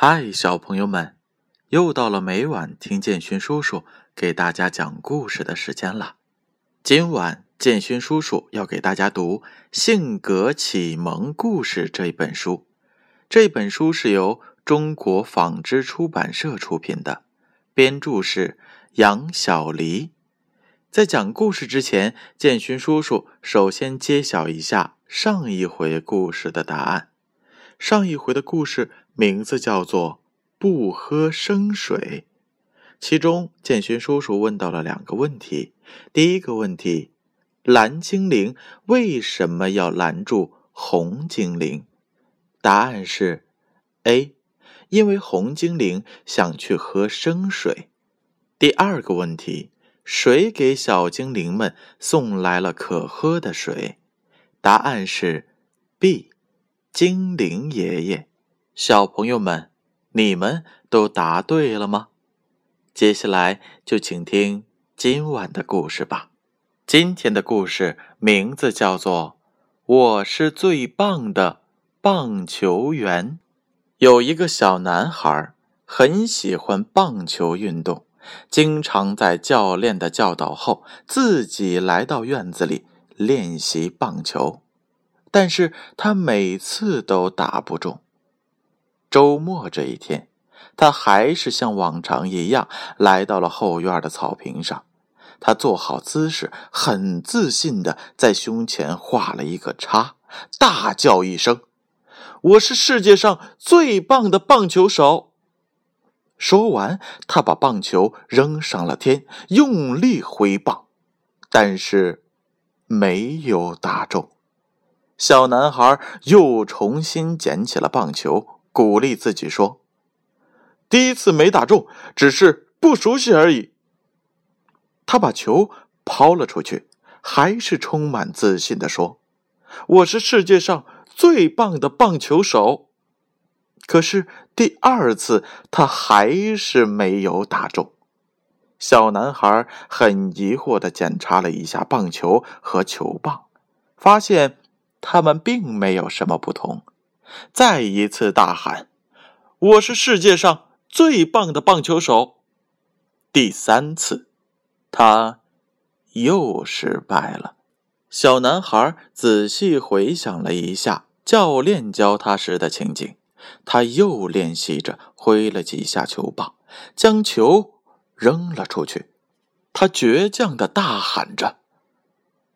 嗨，小朋友们，又到了每晚听建勋叔叔给大家讲故事的时间了。今晚建勋叔叔要给大家读《性格启蒙故事》这本书。这本书是由中国纺织出版社出品的，编著是杨小黎。在讲故事之前，建勋叔叔首先揭晓一下上一回故事的答案。上一回的故事。名字叫做“不喝生水”，其中建勋叔叔问到了两个问题。第一个问题：蓝精灵为什么要拦住红精灵？答案是 A，因为红精灵想去喝生水。第二个问题：谁给小精灵们送来了可喝的水？答案是 B，精灵爷爷。小朋友们，你们都答对了吗？接下来就请听今晚的故事吧。今天的故事名字叫做《我是最棒的棒球员》。有一个小男孩很喜欢棒球运动，经常在教练的教导后，自己来到院子里练习棒球，但是他每次都打不中。周末这一天，他还是像往常一样来到了后院的草坪上。他做好姿势，很自信的在胸前画了一个叉，大叫一声：“我是世界上最棒的棒球手！”说完，他把棒球扔上了天，用力挥棒，但是没有打中。小男孩又重新捡起了棒球。鼓励自己说：“第一次没打中，只是不熟悉而已。”他把球抛了出去，还是充满自信的说：“我是世界上最棒的棒球手。”可是第二次，他还是没有打中。小男孩很疑惑的检查了一下棒球和球棒，发现他们并没有什么不同。再一次大喊：“我是世界上最棒的棒球手！”第三次，他又失败了。小男孩仔细回想了一下教练教他时的情景，他又练习着挥了几下球棒，将球扔了出去。他倔强的大喊着：“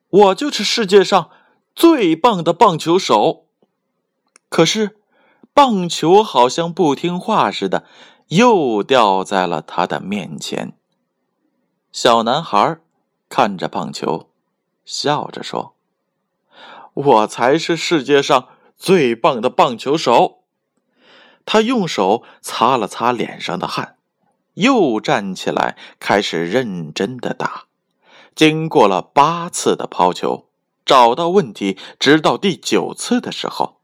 我就是世界上最棒的棒球手！”可是，棒球好像不听话似的，又掉在了他的面前。小男孩看着棒球，笑着说：“我才是世界上最棒的棒球手。”他用手擦了擦脸上的汗，又站起来，开始认真的打。经过了八次的抛球，找到问题，直到第九次的时候。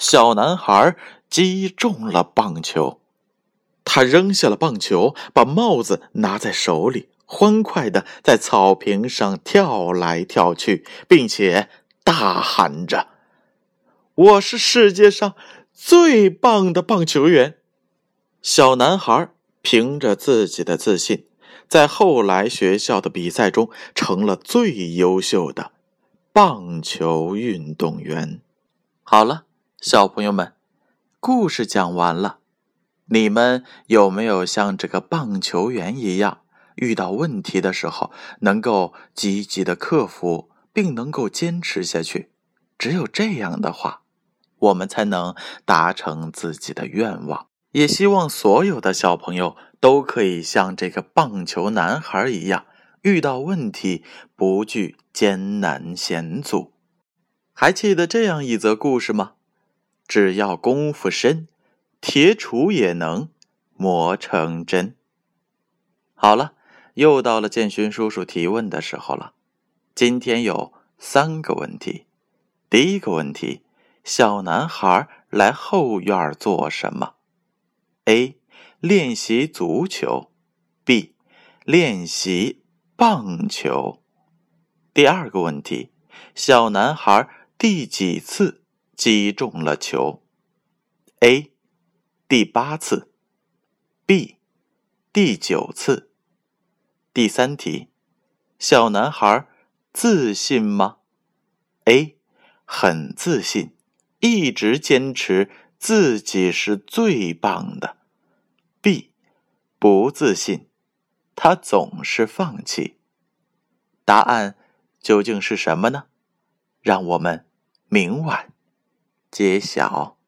小男孩击中了棒球，他扔下了棒球，把帽子拿在手里，欢快的在草坪上跳来跳去，并且大喊着：“我是世界上最棒的棒球员！”小男孩凭着自己的自信，在后来学校的比赛中成了最优秀的棒球运动员。好了。小朋友们，故事讲完了，你们有没有像这个棒球员一样，遇到问题的时候能够积极的克服，并能够坚持下去？只有这样的话，我们才能达成自己的愿望。也希望所有的小朋友都可以像这个棒球男孩一样，遇到问题不惧艰难险阻。还记得这样一则故事吗？只要功夫深，铁杵也能磨成针。好了，又到了建勋叔叔提问的时候了。今天有三个问题。第一个问题：小男孩来后院做什么？A. 练习足球。B. 练习棒球。第二个问题：小男孩第几次？击中了球。A，第八次；B，第九次。第三题，小男孩自信吗？A，很自信，一直坚持自己是最棒的。B，不自信，他总是放弃。答案究竟是什么呢？让我们明晚揭晓。